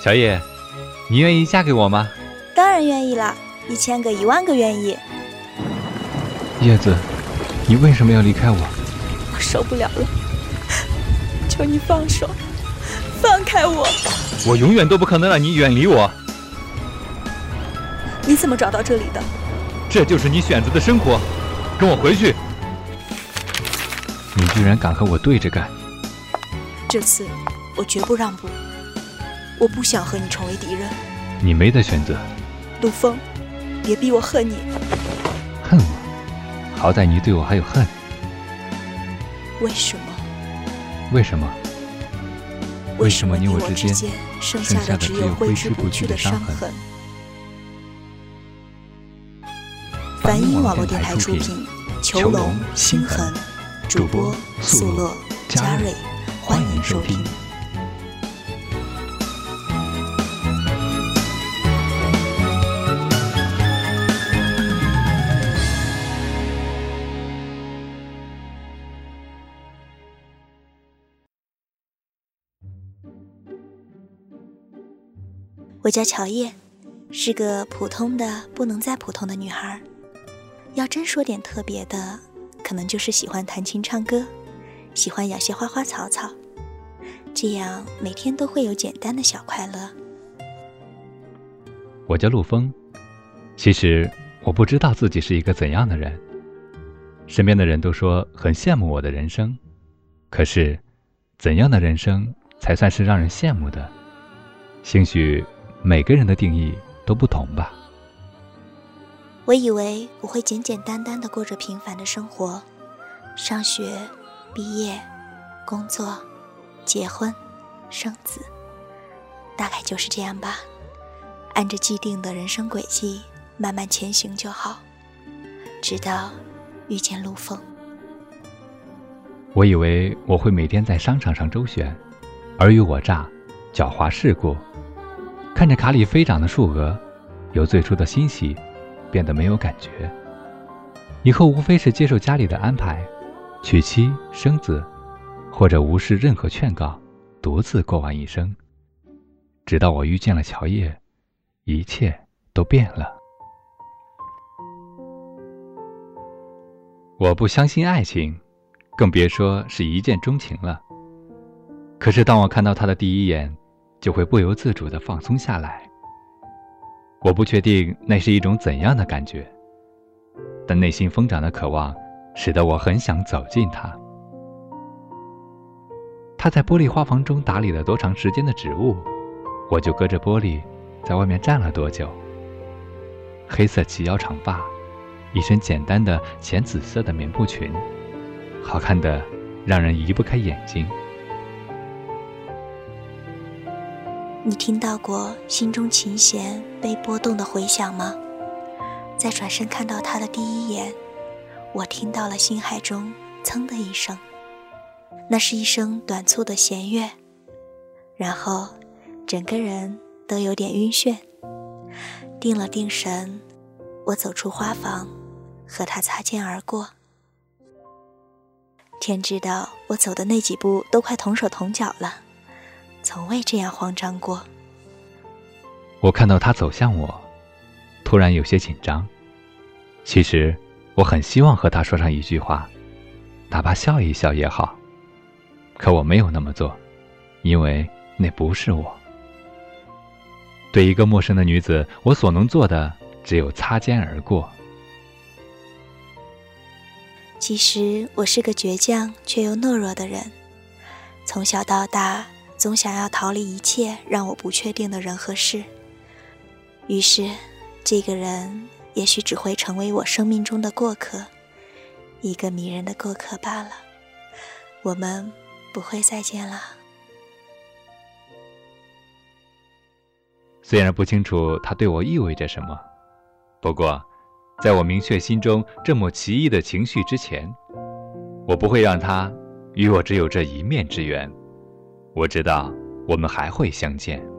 小叶，你愿意嫁给我吗？当然愿意了，一千个、一万个愿意。叶子，你为什么要离开我？我受不了了，求你放手，放开我！我永远都不可能让你远离我。你怎么找到这里的？这就是你选择的生活，跟我回去。你居然敢和我对着干！这次我绝不让步，我不想和你成为敌人。你没得选择。陆枫，别逼我恨你。恨我？好歹你对我还有恨。为什么？为什么？为什么你我之间剩下的只有挥之不去的伤痕？梵音网络电台出品，《囚笼心痕》，主播素乐嘉瑞，欢迎收听。我叫乔叶，是个普通的不能再普通的女孩。要真说点特别的，可能就是喜欢弹琴唱歌，喜欢养些花花草草，这样每天都会有简单的小快乐。我叫陆风，其实我不知道自己是一个怎样的人。身边的人都说很羡慕我的人生，可是，怎样的人生才算是让人羡慕的？兴许每个人的定义都不同吧。我以为我会简简单单的过着平凡的生活，上学、毕业、工作、结婚、生子，大概就是这样吧。按着既定的人生轨迹慢慢前行就好，直到遇见陆风。我以为我会每天在商场上周旋，尔虞我诈，狡猾世故，看着卡里飞涨的数额，由最初的欣喜。变得没有感觉，以后无非是接受家里的安排，娶妻生子，或者无视任何劝告，独自过完一生。直到我遇见了乔叶，一切都变了。我不相信爱情，更别说是一见钟情了。可是当我看到他的第一眼，就会不由自主的放松下来。我不确定那是一种怎样的感觉，但内心疯长的渴望，使得我很想走近他。他在玻璃花房中打理了多长时间的植物，我就隔着玻璃，在外面站了多久。黑色齐腰长发，一身简单的浅紫色的棉布裙，好看的让人移不开眼睛。你听到过心中琴弦被拨动的回响吗？在转身看到他的第一眼，我听到了心海中“噌”的一声，那是一声短促的弦乐，然后整个人都有点晕眩。定了定神，我走出花房，和他擦肩而过。天知道，我走的那几步都快同手同脚了。从未这样慌张过。我看到他走向我，突然有些紧张。其实我很希望和他说上一句话，哪怕笑一笑也好。可我没有那么做，因为那不是我。对一个陌生的女子，我所能做的只有擦肩而过。其实我是个倔强却又懦弱的人，从小到大。总想要逃离一切让我不确定的人和事，于是，这个人也许只会成为我生命中的过客，一个迷人的过客罢了。我们不会再见了。虽然不清楚他对我意味着什么，不过，在我明确心中这么奇异的情绪之前，我不会让他与我只有这一面之缘。我知道我们还会相见。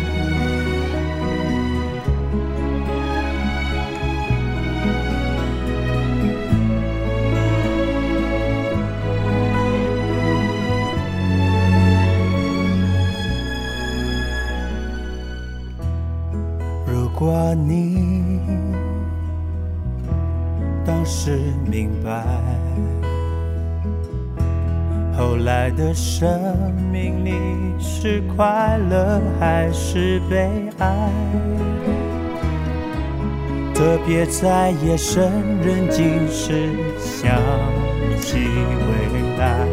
来的生命里是快乐还是悲哀？特别在夜深人静时想起未来，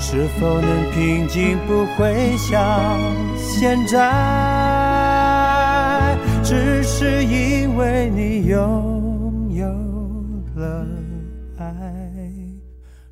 是否能平静，不会像现在？只是因为你有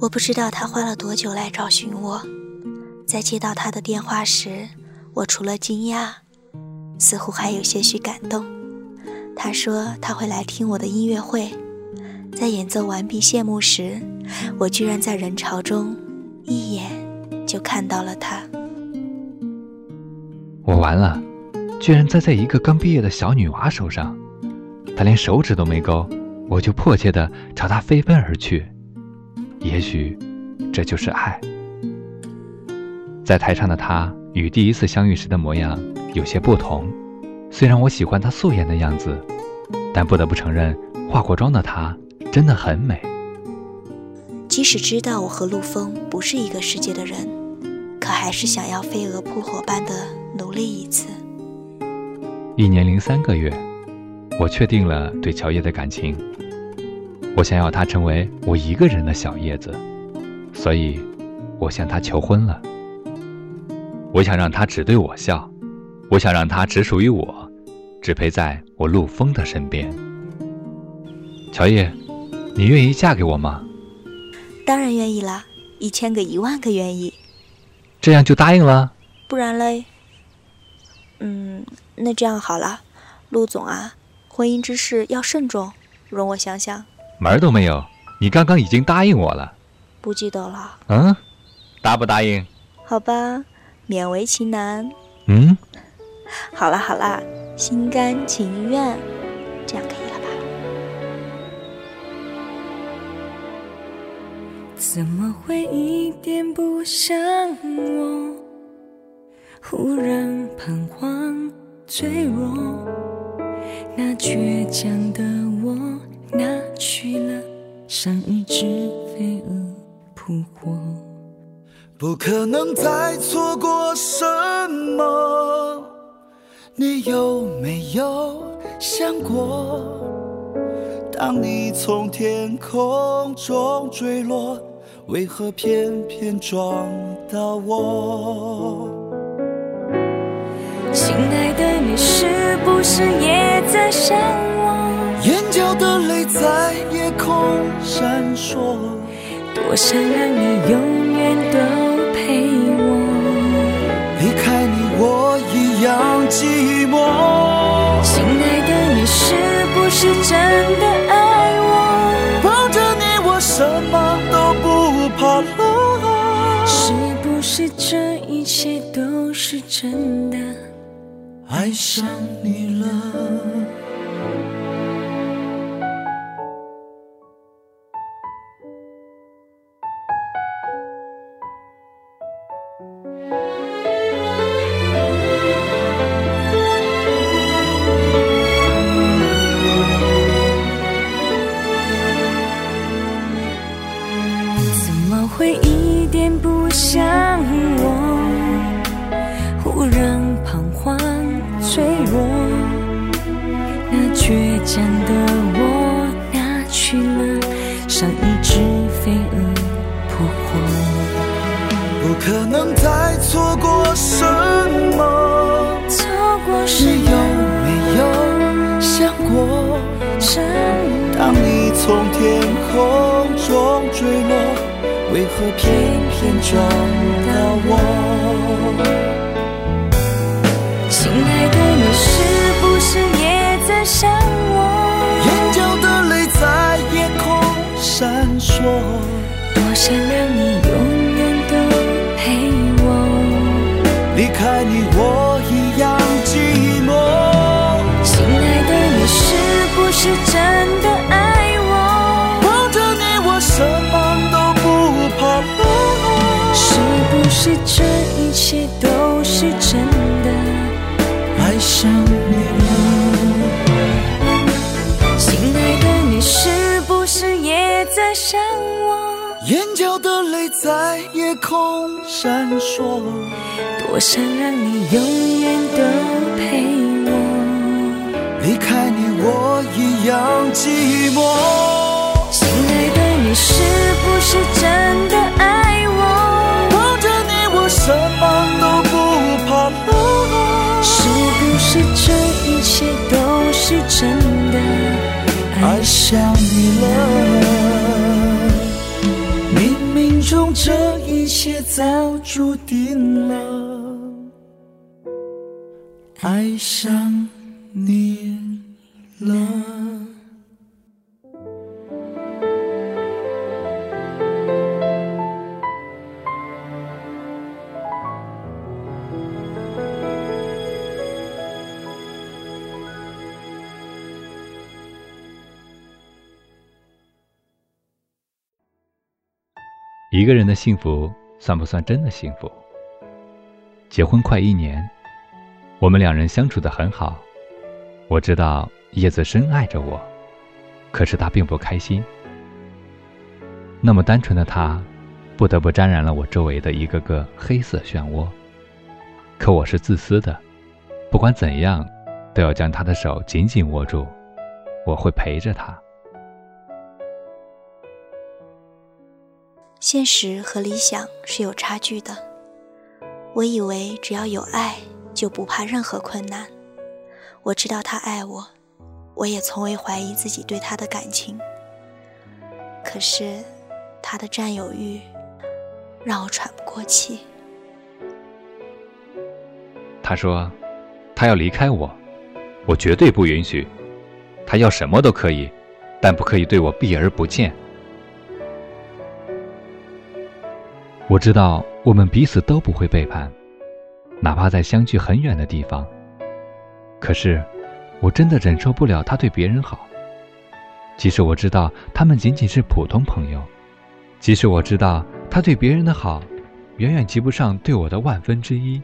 我不知道他花了多久来找寻我，在接到他的电话时，我除了惊讶，似乎还有些许感动。他说他会来听我的音乐会，在演奏完毕谢幕时，我居然在人潮中一眼就看到了他。我完了，居然栽在一个刚毕业的小女娃手上，她连手指都没勾，我就迫切地朝她飞奔而去。也许，这就是爱。在台上的他与第一次相遇时的模样有些不同。虽然我喜欢他素颜的样子，但不得不承认，化过妆的他真的很美。即使知道我和陆枫不是一个世界的人，可还是想要飞蛾扑火般的努力一次。一年零三个月，我确定了对乔叶的感情。我想要他成为我一个人的小叶子，所以，我向他求婚了。我想让他只对我笑，我想让他只属于我，只陪在我陆风的身边。乔叶，你愿意嫁给我吗？当然愿意啦，一千个一万个愿意。这样就答应了？不然嘞？嗯，那这样好了，陆总啊，婚姻之事要慎重，容我想想。门儿都没有！你刚刚已经答应我了，不记得了。嗯，答不答应？好吧，勉为其难。嗯，好了好了，心甘情愿，这样可以了吧？怎么会一点不像我？忽然彷徨脆弱，那倔强的我拿去了像一只飞蛾扑火。不可能再错过什么？你有没有想过？当你从天空中坠落，为何偏偏撞到我？亲爱的，你是不是也在想我？眼角在夜空闪烁，多想让你永远都陪我。离开你，我一样寂寞。亲爱的，你是不是真的爱我？抱着你，我什么都不怕了。是不是这一切都是真的？爱上你了。会一点不像我？忽然彷徨脆弱，那倔强的我拿去了上一只飞蛾扑火。不可能再错过什么？错过什你有？没有想过？当你从天空中坠落，为何偏偏撞到我？亲爱的，你是不是也在想我？眼角的泪在夜空闪烁，多想让你永远都陪我。离开你我一样寂寞。亲爱的，你是不是真的爱这一切都是真的？爱上你了，亲爱的，你是不是也在想我？眼角的泪在夜空闪烁。多想让你永远都陪我。离开你我一样寂寞。亲爱的，你是不是真的爱？什么都不怕了。是不是这一切都是真的？爱上你了，冥冥中这一切早注定了。爱上你了。一个人的幸福算不算真的幸福？结婚快一年，我们两人相处的很好。我知道叶子深爱着我，可是他并不开心。那么单纯的他，不得不沾染了我周围的一个个黑色漩涡。可我是自私的，不管怎样，都要将他的手紧紧握住。我会陪着他。现实和理想是有差距的。我以为只要有爱，就不怕任何困难。我知道他爱我，我也从未怀疑自己对他的感情。可是，他的占有欲让我喘不过气。他说：“他要离开我，我绝对不允许。他要什么都可以，但不可以对我避而不见。”我知道我们彼此都不会背叛，哪怕在相距很远的地方。可是，我真的忍受不了他对别人好。即使我知道他们仅仅是普通朋友，即使我知道他对别人的好，远远及不上对我的万分之一。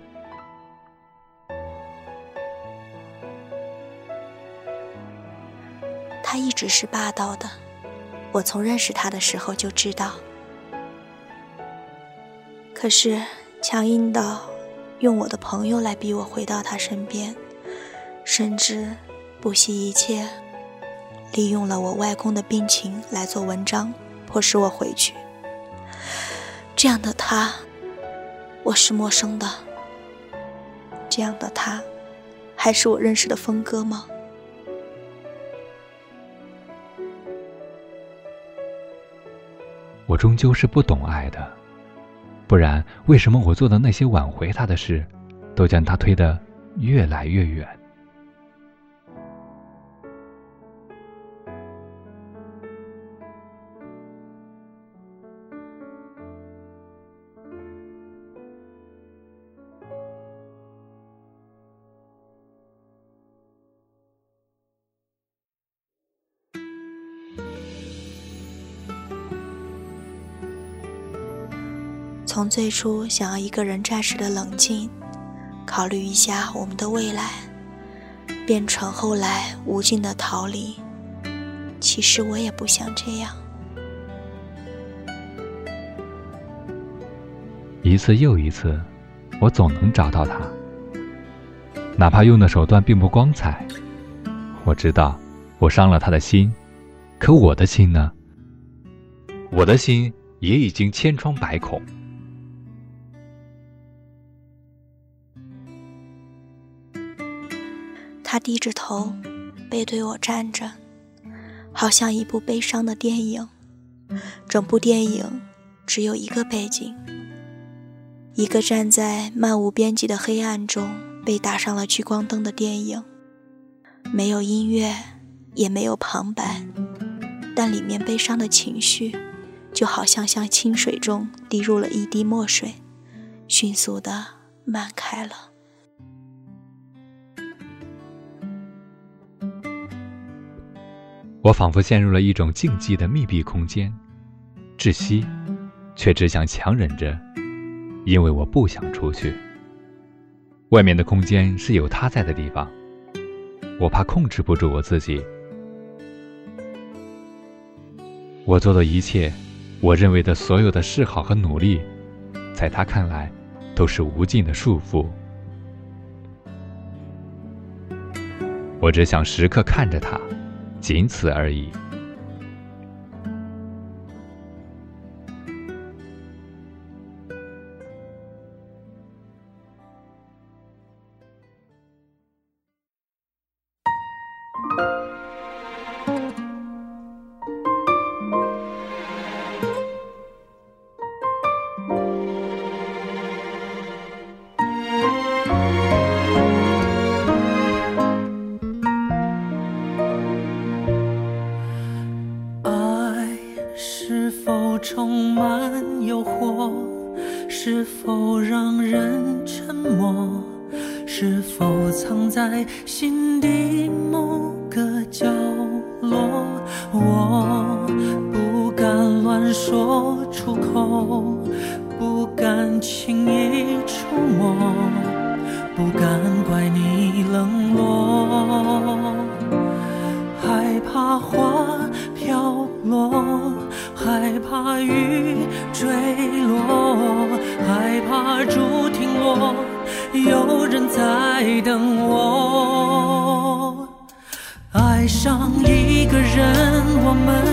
他一直是霸道的，我从认识他的时候就知道。可是强硬到用我的朋友来逼我回到他身边，甚至不惜一切，利用了我外公的病情来做文章，迫使我回去。这样的他，我是陌生的。这样的他，还是我认识的峰哥吗？我终究是不懂爱的，不然为什么我做的那些挽回他的事，都将他推得越来越远？最初想要一个人暂时的冷静，考虑一下我们的未来，变成后来无尽的逃离。其实我也不想这样。一次又一次，我总能找到他，哪怕用的手段并不光彩。我知道我伤了他的心，可我的心呢？我的心也已经千疮百孔。低着头，背对我站着，好像一部悲伤的电影。整部电影只有一个背景：一个站在漫无边际的黑暗中被打上了聚光灯的电影。没有音乐，也没有旁白，但里面悲伤的情绪，就好像向清水中滴入了一滴墨水，迅速的漫开了。我仿佛陷入了一种禁忌的密闭空间，窒息，却只想强忍着，因为我不想出去。外面的空间是有他在的地方，我怕控制不住我自己。我做的一切，我认为的所有的示好和努力，在他看来，都是无尽的束缚。我只想时刻看着他。仅此而已。上一个人，我们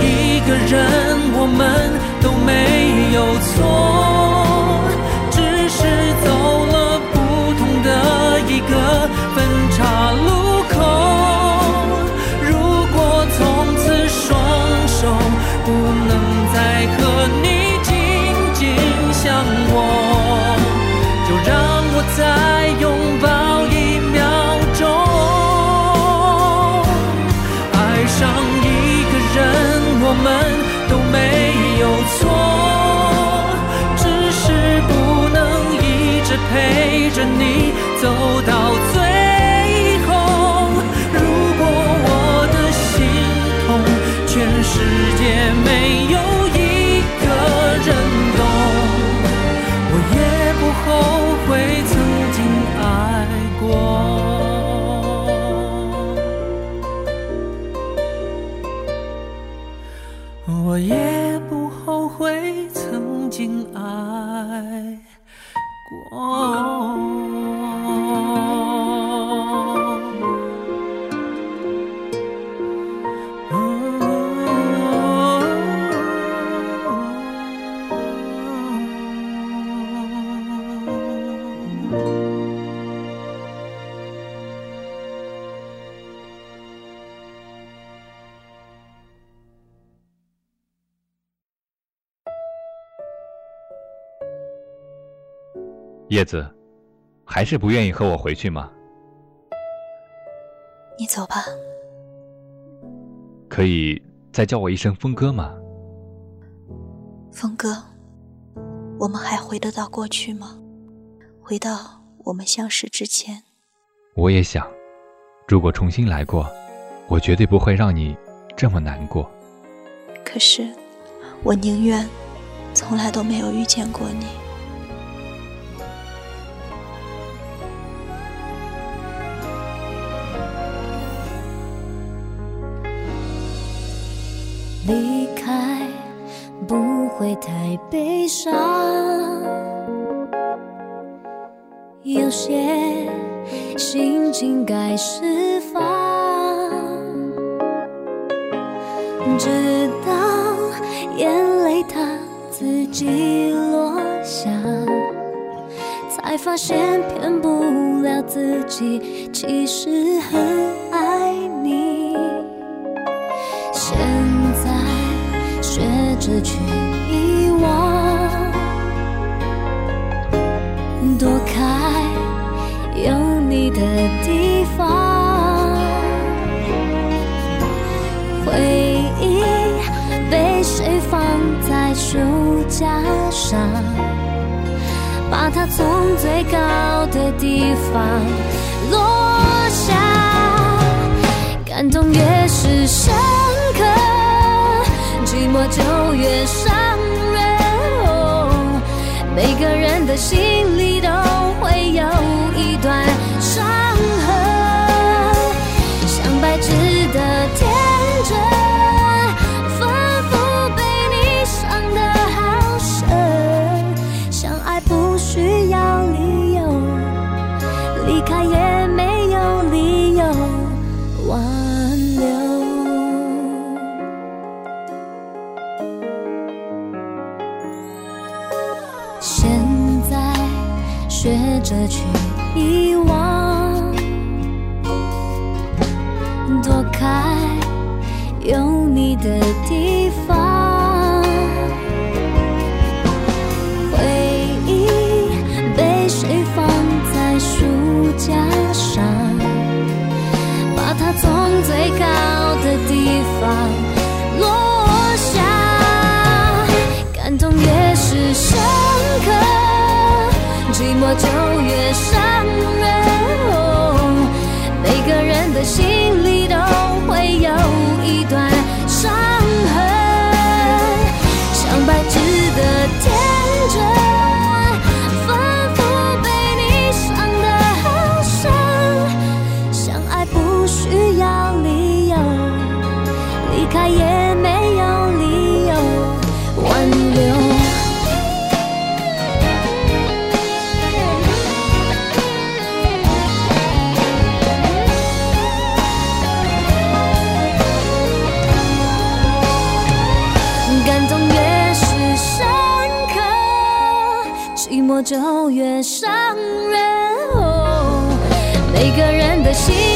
一个人，我们都没有错，叶子，还是不愿意和我回去吗？你走吧。可以再叫我一声峰哥吗？峰哥，我们还回得到过去吗？回到我们相识之前。我也想，如果重新来过，我绝对不会让你这么难过。可是，我宁愿从来都没有遇见过你。离开不会太悲伤，有些心情该释放，直到眼泪它自己落下，才发现骗不了自己，其实很失去遗忘，躲开有你的地方。回忆被谁放在书架上，把它从最高的地方落下，感动越是深。寞就越伤人，每个人的心里都人。每个人的心